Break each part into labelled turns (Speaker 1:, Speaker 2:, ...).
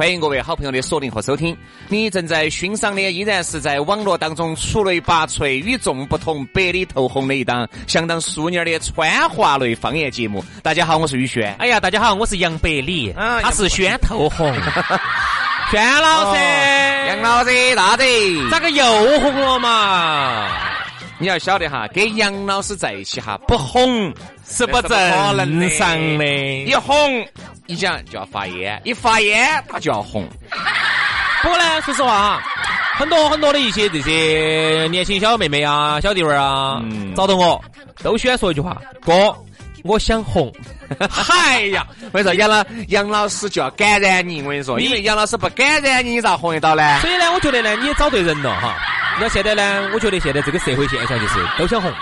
Speaker 1: 欢迎各位好朋友的锁定和收听。你正在欣赏的依然是在网络当中出类拔萃、与众不同、百里透红的一档相当淑女的川话类方言节目。大家好，我是宇轩。
Speaker 2: 哎呀，大家好，我是杨百里，
Speaker 1: 啊
Speaker 2: 他是轩透红。轩老师，
Speaker 1: 杨老师大姐，
Speaker 2: 咋个又红了嘛？
Speaker 1: 你要晓得哈，跟杨老师在一起哈，不红
Speaker 2: 是不正常的。
Speaker 1: 一红一讲就要发烟，一发烟他就要红。
Speaker 2: 不过呢，说实话啊，很多很多的一些这些年轻小妹妹啊、小弟娃儿啊，
Speaker 1: 嗯
Speaker 2: 找到我都喜欢说一句话：哥，我想红。嗨呀，
Speaker 1: 我跟你说，杨老杨老师就要感染你，我跟你说，因为杨老师不感染你，你咋红得到呢？
Speaker 2: 所以呢，我觉得呢，你也找对人了哈。那现在呢，我觉得现在这个社会现象就是都想红，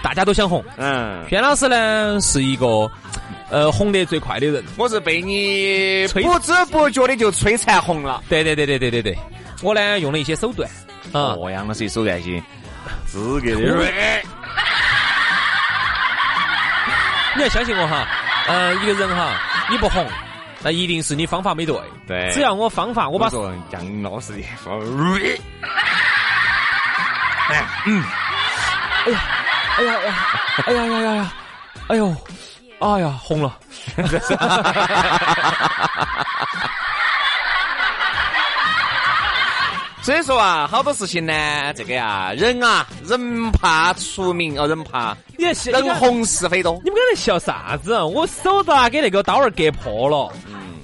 Speaker 2: 大家都想红。
Speaker 1: 嗯，
Speaker 2: 轩老师呢是一个呃红得最快的人。
Speaker 1: 我是被你
Speaker 2: 摧
Speaker 1: 不知不觉的就摧残红了。
Speaker 2: 对对对对对对对，我呢用了一些手段啊，
Speaker 1: 哦，杨老师手段些资格的。
Speaker 2: 你要相信我哈，呃，一个人哈，你不红，那一定是你方法没对。
Speaker 1: 对
Speaker 2: 只要我方法，我把
Speaker 1: 我说杨老师的方
Speaker 2: 哎呀哎呀哎呀呀呀，哎呦，哎呀红了。
Speaker 1: 所以说啊，好多事情呢，这个呀，人啊，人怕出名哦，人怕人红是非多。
Speaker 2: 你们刚才笑啥子？我手咋给那个刀儿割破了？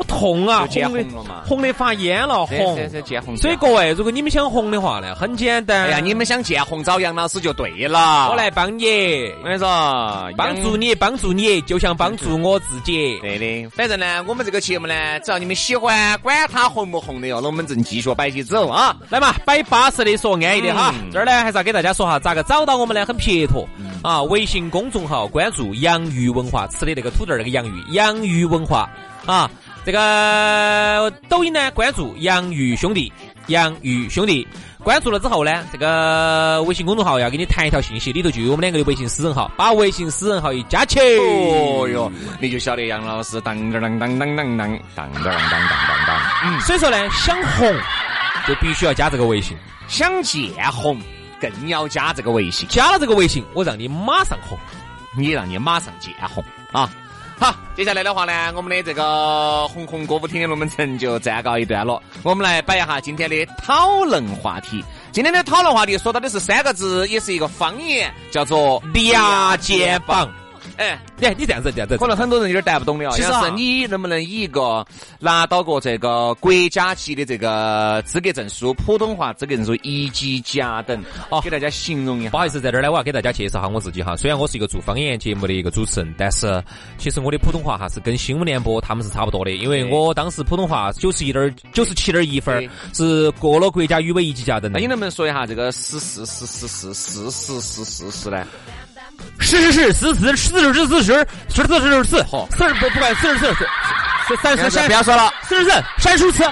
Speaker 2: 我痛啊！
Speaker 1: 就见
Speaker 2: 红的
Speaker 1: 红了嘛
Speaker 2: 红的发炎了，红。
Speaker 1: 红。
Speaker 2: 所以各位，如果你们想红的话呢，很简单。
Speaker 1: 哎呀，你们想见红找杨老师就对了。
Speaker 2: 我来帮你，
Speaker 1: 我跟你说，
Speaker 2: 帮助你，帮助你，就像帮助我自己。
Speaker 1: 对的，反正呢，我们这个节目呢，只要你们喜欢，管它红不红的哟，那我们正继续摆起走啊。
Speaker 2: 来嘛，摆巴适的说安逸的哈。
Speaker 1: 嗯
Speaker 2: 这儿呢，还是要给大家说哈，咋个找到我们呢？很撇脱啊，微信公众号关注“洋芋文化”，吃的那个土豆儿那个洋芋，洋芋文化啊。这个抖音呢，关注“洋芋兄弟”，洋芋兄弟。关注了之后呢，这个微信公众号要给你弹一条信息，里头就有我们两个的微信私人号，把微信私人号一加起，
Speaker 1: 哦哟，你就晓得杨老师当当当当当当当当当当当当当。嗯，
Speaker 2: 所以说呢，想红就必须要加这个微信，
Speaker 1: 想见红更要加这个微信，
Speaker 2: 加了这个微信，我让你马上红。
Speaker 1: 你让你马上见红啊！好，接下来的话呢，我们的这个红红歌舞厅的龙门阵就暂告一段落。我们来摆一下今天的讨论话题。今天的讨论话题说到的是三个字，也是一个方言，叫做“
Speaker 2: 俩肩膀。
Speaker 1: 哎，
Speaker 2: 哎，你这样子，这样子，
Speaker 1: 可能很多人有点带不懂的哦。
Speaker 2: 其实
Speaker 1: 你能不能以一个拿到过这个国家级的这个资格证书，普通话资格证书一级甲等，
Speaker 2: 哦
Speaker 1: 给大家形容一下。
Speaker 2: 不好意思，在这儿呢，我要给大家介绍下我自己哈。虽然我是一个做方言节目的一个主持人，但是其实我的普通话哈是跟新闻联播他们是差不多的，因为我当时普通话九十一点九十七点一分儿是过了国家语委一级甲等的
Speaker 1: 那你。能不能说一下这个十四十四十四十四十四呢？
Speaker 2: 是是是，四十四十四十十十四十四，好，四十不不管四十四十四三十三
Speaker 1: 不要说了，
Speaker 2: 四十四闪数词。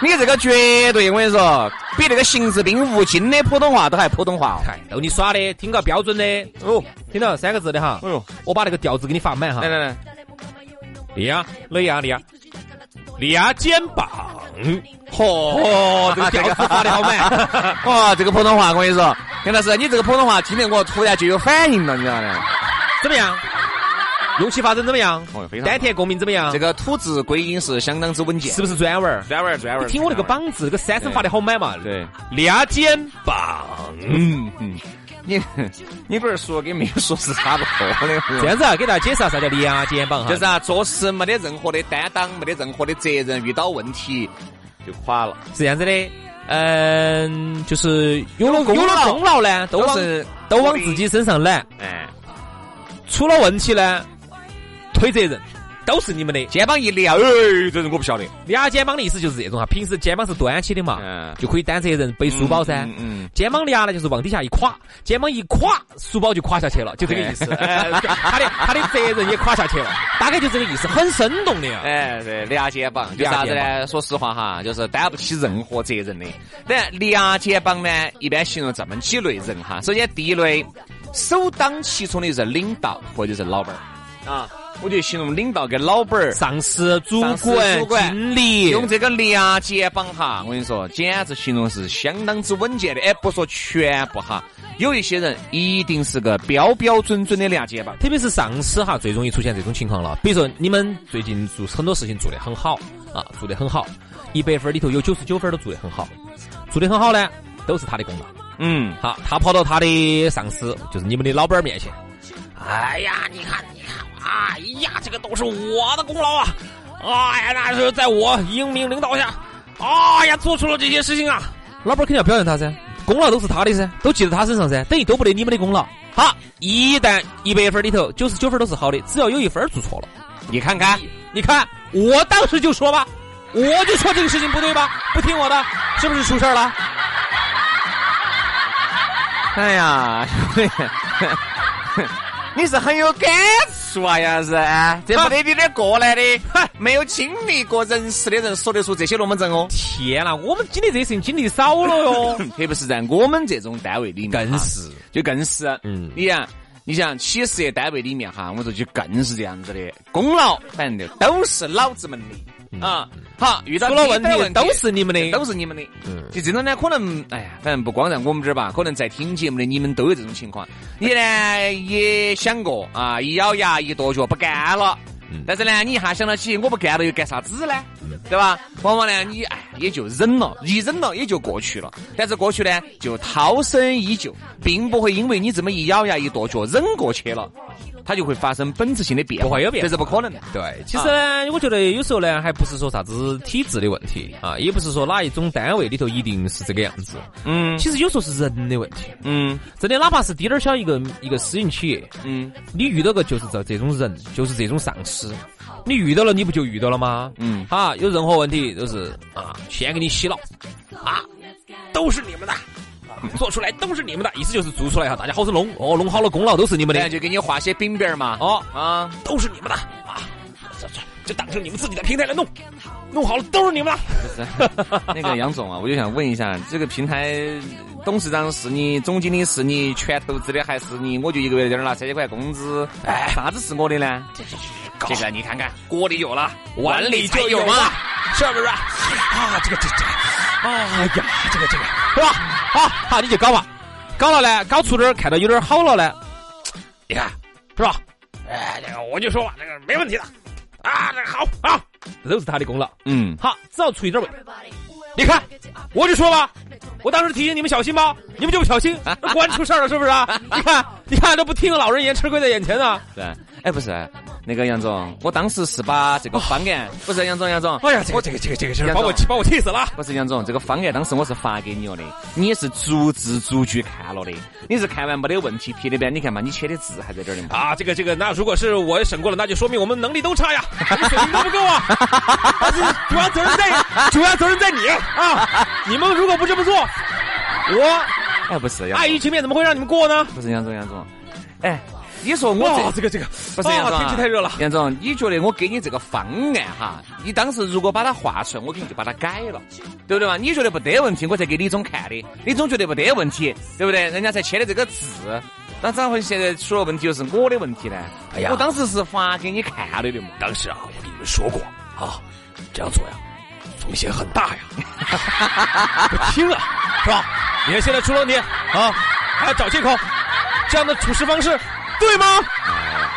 Speaker 1: 你这个绝对我跟你说，比那个邢志斌、吴京的普通话都还普通话哦。
Speaker 2: 嗨，逗你耍的，听个标准的哦，听到三个字的哈。
Speaker 1: 哎呦，
Speaker 2: 我把那个调子给你发满哈
Speaker 1: 来。来来，
Speaker 2: 利亚，利亚，利亚，利亚肩膀。
Speaker 1: 嚯
Speaker 2: 哦，这个调子发的好满。
Speaker 1: 哇，这个普通话我跟你说，杨老师，你这个普通话听得我突然就有反应了，你知道吗？
Speaker 2: 怎么样？用气发声怎么样？
Speaker 1: 哦非常
Speaker 2: 丹田共鸣怎么样？
Speaker 1: 这个吐字归音是相当之稳健，
Speaker 2: 是不是专文儿？
Speaker 1: 专文儿专文儿。
Speaker 2: 听我那个
Speaker 1: 专文
Speaker 2: 膀子，这个三声发的好满嘛。
Speaker 1: 对，
Speaker 2: 俩肩膀，
Speaker 1: 嗯嗯，你你不是说跟没有说是差不多的？
Speaker 2: 这样子啊，给大家解释下啥叫俩肩膀哈。
Speaker 1: 就是啊，做事没得任何的担当，没得任何的责任，遇到问题就垮了。
Speaker 2: 是这样子的，嗯，就是有了
Speaker 1: 有功
Speaker 2: 有了功劳呢，都往
Speaker 1: 是
Speaker 2: 都往自己身上揽，
Speaker 1: 哎，
Speaker 2: 出了问题呢，推责任，都是你们的。
Speaker 1: 肩膀一撩，哎，这人我不晓得。
Speaker 2: 俩肩膀的意思就是这种哈，平时肩膀是端起的嘛，
Speaker 1: 嗯
Speaker 2: 就可以担责任，背书包噻。
Speaker 1: 嗯嗯
Speaker 2: 肩膀俩呢，就是往底下一垮，肩膀一垮，书包就垮下去了，就这个意思。哎 他的他的责任也垮下去了，大概就这个意思，很生动的呀。
Speaker 1: 哎，对，俩肩膀，就啥子呢？说实话哈，就是担不起任何责任的。但俩肩膀呢，一般形容这么几类人哈。首先第一类，首当其冲的是领导或者是老板儿啊。我就形容领导跟老板儿
Speaker 2: 上司、主管、经理，
Speaker 1: 用这个俩肩膀哈，我跟你说，简直形容是相当之稳健的。哎，不说全部哈，有一些人一定是个标标准准的俩肩膀。
Speaker 2: 特别是上司哈，最容易出现这种情况了。比如说你们最近做很多事情做得很好啊，做得很好，一百分里头有九十九分都做得很好，做得很好呢，都是他的功劳。
Speaker 1: 嗯，
Speaker 2: 好，他跑到他的上司，就是你们的老板儿面前，哎呀，你看，你看，哎呀，这个都是我的功劳啊！哎呀，那是在我英明领导下，哎呀，做出了这些事情啊！老板肯定要表扬他噻，功劳都是他的噻，都记在他身上噻，等于都不得你们的功劳。好，一旦一百分里头九十九分都是好的，只要有一分做错了，
Speaker 1: 你看看，
Speaker 2: 你看我当时就说吧，我就说这个事情不对吧，不听我的，是不是出事儿了？
Speaker 1: 哎呀，你是很有感触啊，杨子，这不得你点过来的，没有经历过人事的人说得出这些龙门阵哦。
Speaker 2: 天呐，我们经历这些事情经历少了哟。
Speaker 1: 特别是在我们这种单位里面，
Speaker 2: 更是。
Speaker 1: 就更是，
Speaker 2: 嗯。
Speaker 1: 你想，你想企事业单位里面哈，我说就更是这样子的，功劳反正就都是老子们的啊。好，遇到
Speaker 2: 出了问
Speaker 1: 问
Speaker 2: 题都是你们的，
Speaker 1: 都是你们的。嗯，就这种呢，可能哎呀，反正不光在我们这儿吧，可能在听节目的你们都有这种情况。你呢也想过啊，一咬牙一跺脚不干了。但是呢，你一下想到起我不干了又干啥子呢？对吧？往往呢，你哎也就忍了，一忍了也就过去了。但是过去呢，就涛声依旧，并不会因为你这么一咬牙一跺脚忍过去了，它就会发生本质性的变化。
Speaker 2: 不会有变化
Speaker 1: 这是不可能的。
Speaker 2: 对，其实呢，我觉得有时候呢，还不是说啥子体制的问题啊，也不是说哪一种单位里头一定是这个样子。
Speaker 1: 嗯
Speaker 2: 其实有时候是人的问题，
Speaker 1: 嗯
Speaker 2: 真的，哪怕是滴点儿小一个一个私营企业，
Speaker 1: 嗯
Speaker 2: 你遇到个就是这这种人，就是这种上司，你遇到了你不就遇到了吗？
Speaker 1: 嗯
Speaker 2: 哈，有任何问题都是啊，先给你洗脑啊，都是你们的。啊做出来都是你们的，意思就是做出来哈，大家好生弄哦，弄好了功劳都是你们的
Speaker 1: 然后就给你画些饼饼嘛。
Speaker 2: 哦，
Speaker 1: 啊，
Speaker 2: 都是你们的啊，这这就当成你们自己的平台来弄，弄好了都是你们的。
Speaker 1: 那个杨总啊，我就想问一下，这个平台董事长是你，总经理是你，全投资的还是你？我就一个月在这儿拿三千块工资，哎，啥子是我的呢？这个你看看，锅里有了，碗里就有了。
Speaker 2: 是不是？啊，这个这这，哎呀，这个这个，是吧？好，好，你就搞吧，搞了呢，搞出点儿看到有点好了呢，你看是吧？哎，这个我就说吧，这个没问题的，啊，这个好啊，这都是他的功劳。
Speaker 1: 嗯，
Speaker 2: 好，只要出一点问题，你看，我就说吧，我当时提醒你们小心吧，你们就不小心，那果然出事儿了，是不是啊？你看，你看都不听老人言，吃亏在眼前啊！
Speaker 1: 对。哎，不是，那个杨总，我当时是把这个方案，不是杨总，杨总，
Speaker 2: 哎呀，这个这个这个这个把我气把我气死了。
Speaker 1: 不是杨总，这个方案当时我是发给你了的，你也是逐字逐句看了的，你是看完没得问题撇的边，你看嘛，你签的字还在这儿的嘛。
Speaker 2: 啊，这个这个，那如果是我审过了，那就说明我们能力都差呀，水平都不够啊。但是主要责任在主要责任在你啊！你们如果不这么做，我
Speaker 1: 哎，不是
Speaker 2: 碍于情面怎么会让你们过呢？
Speaker 1: 不是杨总，杨总，哎，你说我这
Speaker 2: 哇，这个这个，
Speaker 1: 不是杨总、
Speaker 2: 啊，天气太热了。
Speaker 1: 杨总，你觉得我给你这个方案哈，你当时如果把它画出来，我肯定就把它改了，对不对嘛？你觉得不得问题，我才给李总看的，李总觉得不得问题，对不对？人家才签的这个字，那咋会现在出了问题就是我的问题呢？
Speaker 2: 哎呀
Speaker 1: 我当时是发给你看的的嘛。
Speaker 2: 当时啊，我跟你们说过啊，这样做呀，风险很大呀，不听啊，是吧？你看现在出了问题啊，还要找借口，这样的处事方式对吗？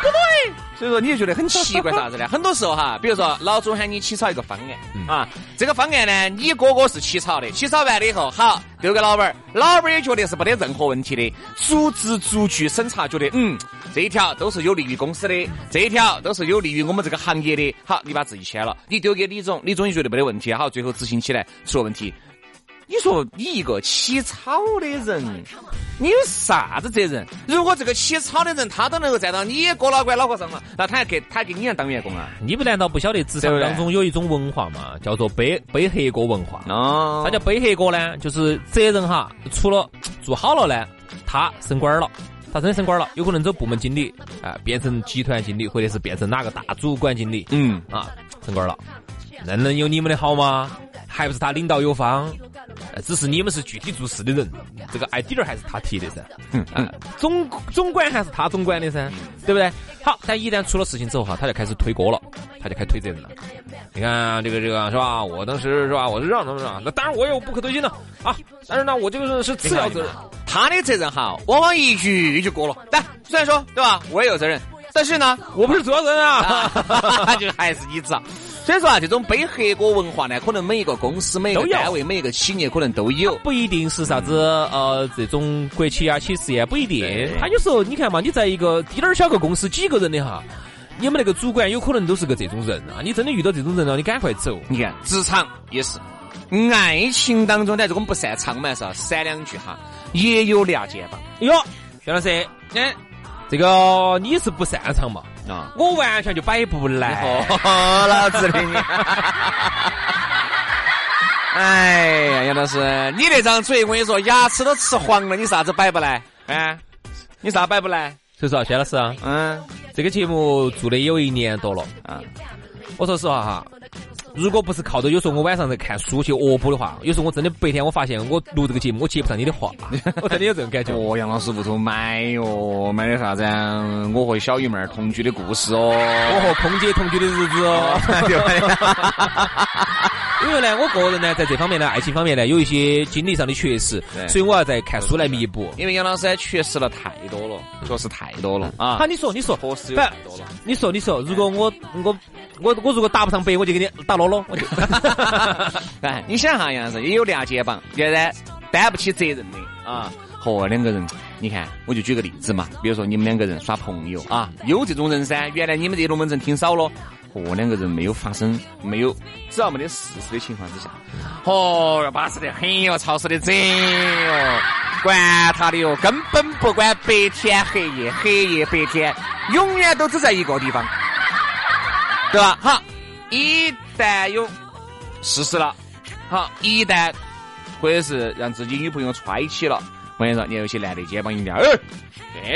Speaker 2: 不对，
Speaker 1: 所以说你就觉得很奇怪 啥子呢？很多时候哈，比如说老总喊你起草一个方案啊，这个方案呢，你哥哥是起草的，起草完了以后，好丢给老板儿，老板儿也觉得是没得任何问题的，逐字逐句审查，觉得嗯，这一条都是有利于公司的，这一条都是有利于我们这个行业的。好，你把自己签了，你丢给李总，李总也觉得没得问题，好，最后执行起来出了问题。你说你一个起草的人，你有啥子责任？如果这个起草的人他都能够站到你哥老倌脑壳上了，那他还给他给你当员工啊？
Speaker 2: 你们难道不晓得职场当中有一种文化嘛，叫做背背黑锅文化？
Speaker 1: 哦，
Speaker 2: 啥叫背黑锅呢？就是责任哈，除了做好了呢，他升官了，他真的升官了，有可能走部门经理啊，变成集团经理，或者是变成哪个大主管经理？
Speaker 1: 嗯
Speaker 2: 啊，升官了，那能有你们的好吗？还不是他领导有方？只是你们是具体做事的人，这个 idea 还是他提的噻。总总管还是他总管的噻，对不对？好，但一旦出了事情之后哈，他就开始推锅了，他就开始推责任了。你看这个这个是吧？我当时是吧？我是让他们让，那当然我有不可推卸的啊。但是呢，我这个是次要责任。
Speaker 1: 他的责任哈，往往一句就过了。但虽然说对吧，我也有责任，但是呢，
Speaker 2: 我不是主要人啊，
Speaker 1: 就还是你责。所以说啊，这种背黑锅文化呢，可能每一个公司、每一个单位、每一个企业可能都有，
Speaker 2: 不一定是啥子呃这种国企啊、企事业不一定。他有时候你看嘛，你在一个滴点儿小个公司几个人的哈，你们那个主管有可能都是个这种人啊。你真的遇到这种人了，你赶快走。
Speaker 1: 你看职场也是，爱情当中呢，这个我们不擅长嘛，是吧？闪两句哈，也有俩肩膀。
Speaker 2: 哟，薛老师，哎，这个你是不擅长嘛？啊，我完全就摆不来，
Speaker 1: 老子的！哎呀，杨老师，你那张嘴，我跟你说，牙齿都吃黄了，你啥子摆不来？啊，你啥摆不来？
Speaker 2: 所以说，薛老师啊，嗯，这个节目做的有一年多了啊。我说实话哈。如果不是靠着有时候我晚上在看书去恶补的话，有时候我真的白天我发现我录这个节目我接不上你的话，我真的有这种感觉。
Speaker 1: 哦，杨老师屋头买哟，买的啥子？我和小姨妹儿同居的故事哦，
Speaker 2: 我和空姐同居的日子哦。因为呢，我个人呢，在这方面呢，爱情方面呢，有一些经历上的缺失，所以我要在看书来弥补。
Speaker 1: 因为杨老师缺失了太多了，确实太多了啊！
Speaker 2: 好，你说，你说，
Speaker 1: 确实有太多了。
Speaker 2: 你说，你说，如果我我我我如果打不上白，我就给你打啰啰，我就。
Speaker 1: 哎，你想哈，杨老师也有俩肩膀，现在担不起责任的啊。和两个人，你看，我就举个例子嘛，比如说你们两个人耍朋友啊，有这种人噻。原来你们这龙门阵听少了。和两个人没有发生，没有，只要没得事实的情况之下，哦哟，巴适得很哟，潮湿的贼哟，管他的哟，根本不管白天黑夜，黑夜白天，永远都只在一个地方，对吧？好，一旦有事实了，好，一旦或者是让自己女朋友揣起了，我跟你说，你有些男的肩膀一亮，哎，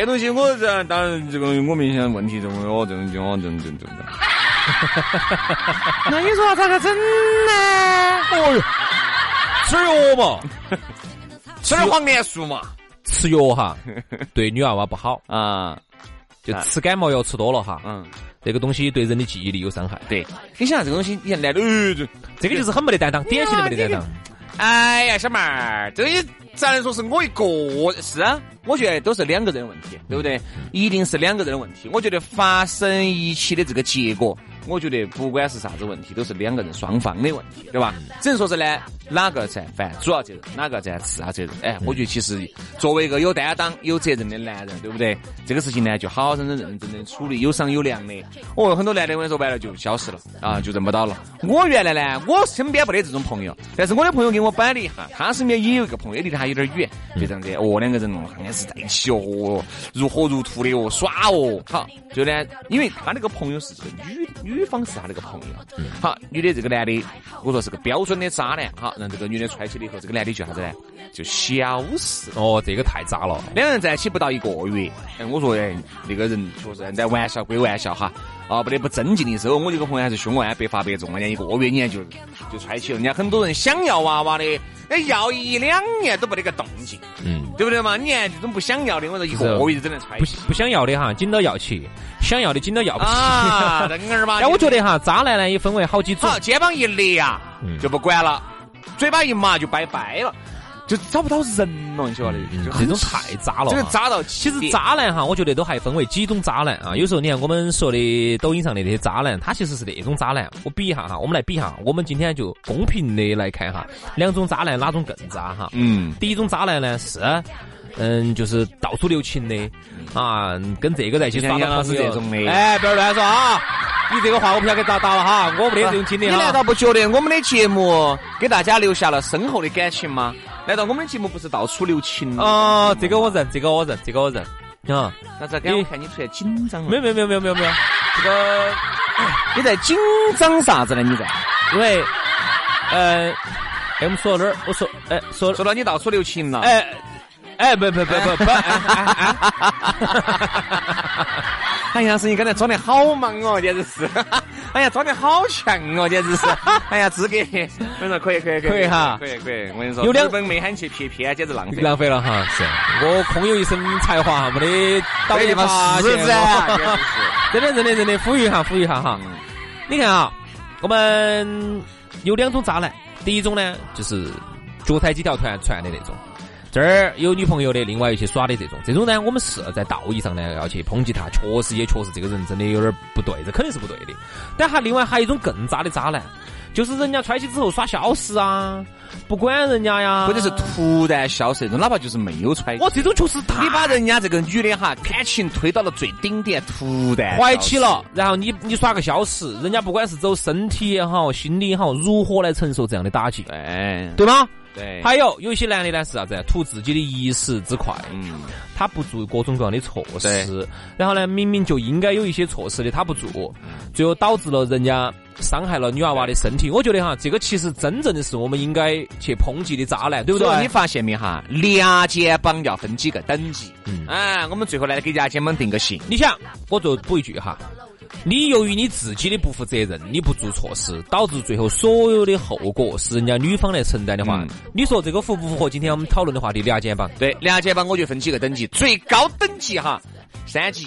Speaker 1: 这东西我这当然这个我明显问题中哦，这种种这种这种。那你说咋个整呢？哦
Speaker 2: 哟，吃药嘛，
Speaker 1: 吃点黄连素嘛，
Speaker 2: 吃药哈，对女娃娃不好啊。就吃感冒药吃多了哈，嗯，这个东西对人的记忆力有伤害。
Speaker 1: 对，你想这个东西，你看男的，
Speaker 2: 这个就是很没得担当，典型的没得担当。
Speaker 1: 哎呀，小妹儿，这些咋能说是我一个？是啊，我觉得都是两个人的问题，对不对？一定是两个人的问题。我觉得发生一起的这个结果。我觉得不管是啥子问题，都是两个人双方的问题，对吧？只能说是呢，哪个在犯主要责任，哪个在次要责任。哎，我觉得其实作为一个有担当、有责任的男人，对不对？这个事情呢，就好好认真、认真的处理，有商有量的。哦，很多男的我跟你说完了就消失了啊，就认不到了。我原来呢，我身边没得这种朋友，但是我的朋友给我摆了一下，他身边也有一个朋友，离他有点远，就这样子。哦，两个人还是在一起哦，如火如荼的哦，耍哦。好，就呢，因为他那个朋友是这个女。女方是他那个朋友，好，女的这个男的，我说是个标准的渣男，好，让这个女的踹起了以后，这个男的叫啥子呢？就消失。
Speaker 2: 哦，这个太渣了。
Speaker 1: 两人在一起不到一个月，哎，我说哎，那个人确实在玩笑归玩笑哈，啊，不得不尊敬的时候，我这个朋友还是凶啊，百发百中，人家一个月你看就就揣起了，人家很多人想要娃娃的。哎，要一两年都没得个动静，嗯，对不对嘛？你看这种不想要的，我说一个月就整得出来。
Speaker 2: 不不想要的哈，紧到要起；想要的紧到要不起。
Speaker 1: 啊，人儿嘛。
Speaker 2: 哎，我觉得哈，渣男呢也分为好几种。
Speaker 1: 好，肩膀一裂啊，就不管了；嘴巴一麻就拜拜了。就找不到人了，你晓得的，就
Speaker 2: 这种太渣了。
Speaker 1: 这个渣到
Speaker 2: 其实渣男哈，我觉得都还分为几种渣男啊。有时候你看我们说的抖音上的那些渣男，他其实是那种渣男。我比一下哈，我们来比一下，我们今天就公平的来看哈，两种渣男哪种更渣哈？
Speaker 1: 嗯，
Speaker 2: 第一种渣男呢是，嗯，就是到处留情的啊，跟这个在一起耍
Speaker 1: 像杨老
Speaker 2: 到朋友
Speaker 1: 师这种的
Speaker 2: 哎，不要乱说啊！你这个话我不晓得给咋打了哈，我没得这种经历
Speaker 1: 你。难道不觉得我们的节目给大家留下了深厚的感情吗？难道我们的节目不是到处留情吗？
Speaker 2: 哦，这个我认，这个我认，这个我认啊。
Speaker 1: 那咋给我看你突然紧张了？
Speaker 2: 没有没有没有没有没有没有，这个
Speaker 1: 你在紧张啥子呢？你在
Speaker 2: 因为呃，哎，我们说到哪儿？我说哎，说
Speaker 1: 说到你到处留情了。
Speaker 2: 哎哎，不不不不不，哎
Speaker 1: 呀，是你刚才装的好忙哦，简直是！哎呀，装的好强哦，简直是！哎呀，资格，我说可以可以
Speaker 2: 可以哈
Speaker 1: 可以可以。我跟你说，
Speaker 2: 有两
Speaker 1: 本没喊去骗骗，简直浪费。
Speaker 2: 浪费了哈，是我空有一身才华，没得导演发现
Speaker 1: 是。是
Speaker 2: 真的真的真的，呼吁一下呼吁一下哈。你看啊，我们有两种渣男，第一种呢就是脚踩几条船船的那种。这儿有女朋友的，另外一些耍的这种，这种呢，我们是在道义上呢要去抨击他，确实也确实这个人真的有点不对，这肯定是不对的。但还另外还有一种更渣的渣男，就是人家揣起之后耍消失啊，不管人家呀，
Speaker 1: 或者是突然消失那种，哪怕就是没有揣。
Speaker 2: 我这种就是他，
Speaker 1: 你把人家这个女的哈感情推到了最顶点，突然
Speaker 2: 怀起了，然后你你耍个消失，人家不管是走身体也好，心理也好，如何来承受这样的打击，
Speaker 1: 哎
Speaker 2: 对吗？
Speaker 1: 对，
Speaker 2: 还有有一些男的呢是啥子？图自己的一时之快，
Speaker 1: 嗯，
Speaker 2: 他不做各种各样的措施，然后呢，明明就应该有一些措施的，他不做，最后导致了人家伤害了女娃娃的身体。我觉得哈，这个其实真正的是我们应该去抨击的渣男，对不对？
Speaker 1: 你发现没哈？两肩膀要分几个等级。
Speaker 2: 嗯
Speaker 1: 啊，我们最后来给牙肩膀定个性。
Speaker 2: 你想，我就补一句哈，你由于你自己的不负责任，你不做措施，导致最后所有的后果是人家女方来承担的话，
Speaker 1: 嗯
Speaker 2: 你说这个符不符合今天我们讨论的话题？两肩膀？
Speaker 1: 对，两肩膀我就分几个等级，最高等级哈，三级。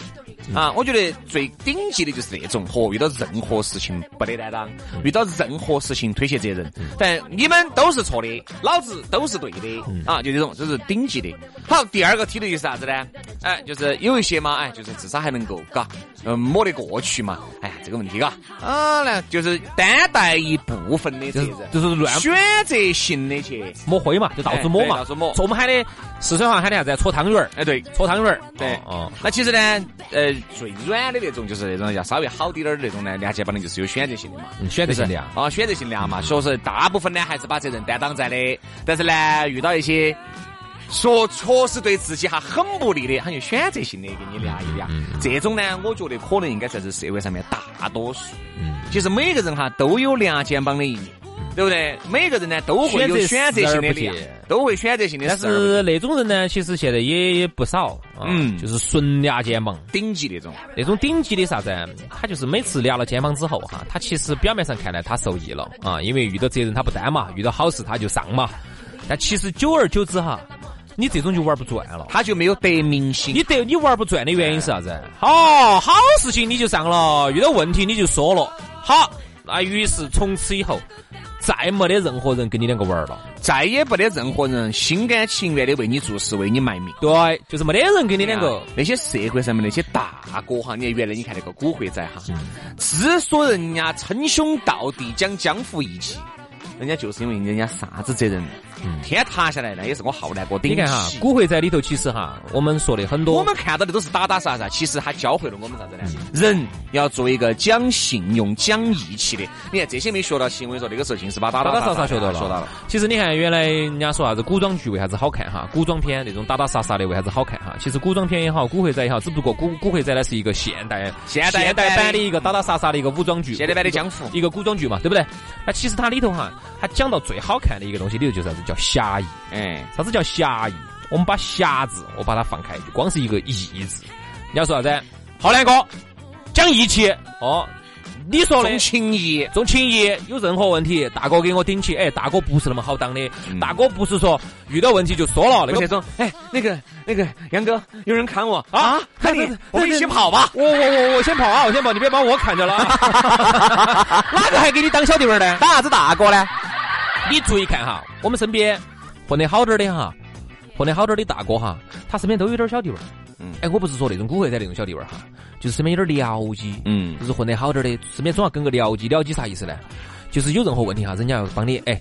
Speaker 1: 啊，我觉得最顶级的就是这种，和遇到任何事情不得担当，遇到任何事情推卸责任，但你们都是错的，老子都是对的，啊，就这种，这是顶级的。好，第二个梯队就是啥子呢？哎，就是有一些嘛，哎，就是至少还能够，嘎，嗯，摸得过去嘛。哎呀，这个问题，嘎，啊，呢，就是担待一部分的责任，
Speaker 2: 就是乱
Speaker 1: 选择性的去，
Speaker 2: 抹灰嘛，就到处抹嘛，
Speaker 1: 哎到处抹
Speaker 2: 说我们喊的四川话喊的啥子？搓汤圆儿，
Speaker 1: 哎，对，
Speaker 2: 搓汤圆儿。
Speaker 1: 对
Speaker 2: 哦，
Speaker 1: 那其实呢，呃，最软的那种就是那种要稍微好滴点儿的那种呢，连接帮的就是有选择性的嘛，
Speaker 2: 嗯选择性的啊。
Speaker 1: 啊，选择性的嘛。说，大部分呢还是把责任担当在的，但是呢，遇到一些说确实对自己哈很不利的，他就选择性的给你量一量。这种呢，我觉得可能应该算是社会上面大多数。
Speaker 2: 嗯
Speaker 1: 其实每个人哈都有两肩膀的一面，对不对？每个人呢都会有选
Speaker 2: 选择
Speaker 1: 择性的
Speaker 2: 视而不
Speaker 1: 量，都会选择性的
Speaker 2: 但是那种人呢，其实现在也也不少，啊
Speaker 1: 嗯
Speaker 2: 就是纯俩肩膀。
Speaker 1: 顶级那种。
Speaker 2: 那种顶级的啥子？他就是每次压了肩膀之后哈，他其实表面上看来他受益了啊，因为遇到责任他不担嘛，遇到好事他就上嘛。但其实久而久之哈，你这种就玩不转了。
Speaker 1: 他就没有得民心。
Speaker 2: 你得你玩不转的原因是啥子？好好事情你就上了，遇到问题你就说了，好，那于是从此以后再没得任何人跟你两个玩了。
Speaker 1: 再也不得任何人心甘情愿的为你做事，为你卖命。
Speaker 2: 对，就是没得人跟你两个。
Speaker 1: 那些社会上面那些大哥哈，你看原来你看那个古惑仔哈，
Speaker 2: 嗯
Speaker 1: 之所以人家称兄道弟讲江湖义气，人家就是因为人家啥子责任，天塌下来那也是我浩南哥顶
Speaker 2: 嗯你看哈，古惑仔里头其实哈，我们说的很多，
Speaker 1: 我们看到的都是打打杀杀，其实他教会了我们啥子呢？人要做一个讲信用、讲义气的。你看这些没学到起，我跟你说，那个时候尽是把打
Speaker 2: 打打
Speaker 1: 杀
Speaker 2: 杀杀学到了，
Speaker 1: 学到了。。
Speaker 2: 其实你看，原来人家说啥子古装剧为啥子好看哈？古装片那种打打杀杀的为啥子好看哈？其实古装片也好，古惑仔也好，只不过古古惑仔呢是一个现代
Speaker 1: 现代
Speaker 2: 现代版
Speaker 1: 的
Speaker 2: 一个打打杀杀的一个武装剧，
Speaker 1: 现代版的江湖
Speaker 2: 一个古装剧嘛，对不对？那其实它里头哈，它讲到最好看的一个东西里头就是啥子叫侠义。
Speaker 1: 哎，
Speaker 2: 啥子叫侠义？我们把侠字我把它放开，就光是一个义字。你要说啥子？浩南哥讲义气哦，你说的
Speaker 1: 重情义。
Speaker 2: 重情义，有任何问题，大哥给我顶起。哎，大哥不是那么好当的，大哥不是说遇到问题就说了那个。
Speaker 1: 那种，哎，那个那个杨哥，有人砍我啊，看你我们一起跑吧。
Speaker 2: 我我我我先跑啊，我先跑，你别把我看着了啊。哪个还给你当小弟们儿呢？
Speaker 1: 当啥子大哥呢？
Speaker 2: 你注意看哈，我们身边混得好点儿的哈，混得好点儿的大哥哈，他身边都有点小弟味儿。
Speaker 1: 嗯
Speaker 2: 哎，我不是说那种古惑仔那种小弟娃儿哈，就是身边有点僚机，
Speaker 1: 嗯
Speaker 2: 就是混得好点儿的，身边总要跟个僚机。僚机啥意思呢？就是有任何问题哈，人家要帮你，哎，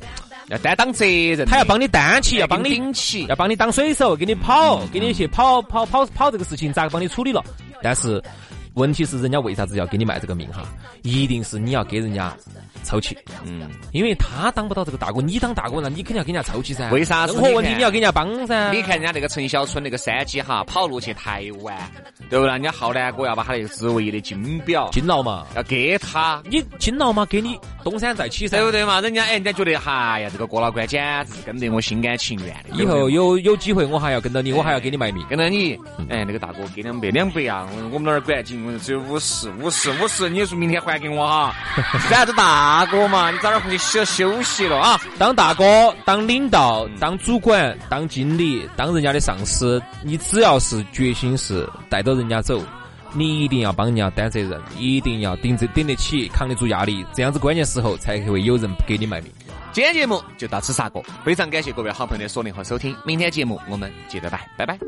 Speaker 1: 要担当责任，
Speaker 2: 他要帮你担起，要帮你
Speaker 1: 顶起
Speaker 2: 要。帮你当水手，给你跑，给你去跑跑跑跑这个事情咋个帮你处理了？但是问题是，人家为啥子要给你卖这个命哈？一定是你要给人家凑齐，
Speaker 1: 嗯，
Speaker 2: 因为他当不到这个大哥，你当大哥，那你肯定要给人家凑齐噻。
Speaker 1: 为啥子
Speaker 2: 任何问题
Speaker 1: 你
Speaker 2: 要给人家帮噻。
Speaker 1: 你看人家那个陈小春那个山鸡哈，跑路去台湾，对不对？人家浩南哥要把他那个职位的金表
Speaker 2: 金劳嘛，
Speaker 1: 要给他，
Speaker 2: 你金劳嘛，给你东山再起噻
Speaker 1: 对。不对嘛？人家哎，人家觉得，哎呀，这个郭老倌简直是跟得我心甘情愿的。
Speaker 2: 以后有有机会，我还要跟到你，我还要给你卖命。
Speaker 1: 跟着你，哎，那个大哥给两百，两百啊！我我们那儿管紧，我只有五十，五十，五十，你说明天还给我哈？然这大哥嘛，你早点回去休休息了啊！
Speaker 2: 当大哥、当领导、当主管、当经理、当人家的上司，你只要是决心是带着人家走，你一定要帮人家担责任，一定要顶着顶得起、扛得住压力，这样子关键时候才会有人给你卖命。
Speaker 1: 今天节目就到此杀过，非常感谢各位好朋友的锁定和收听，明天节目我们接着拜，拜拜。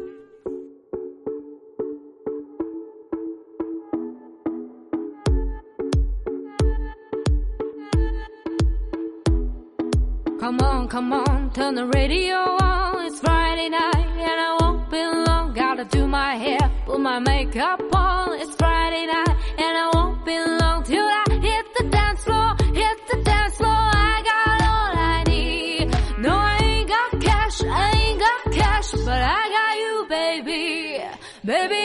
Speaker 3: Come on, come on, turn the radio on. It's Friday night and I won't be long. Gotta do my hair, put my makeup on. It's Friday night and I won't be long till I hit the dance floor, hit the dance floor. I got all I need. No, I ain't got cash, I ain't got cash, but I got you, baby. Baby,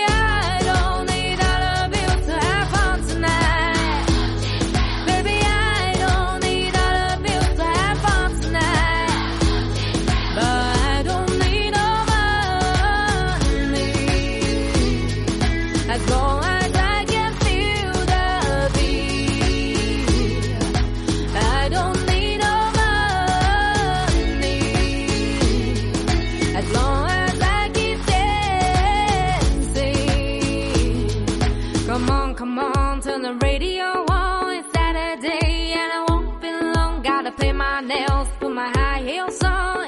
Speaker 3: put my high heels on.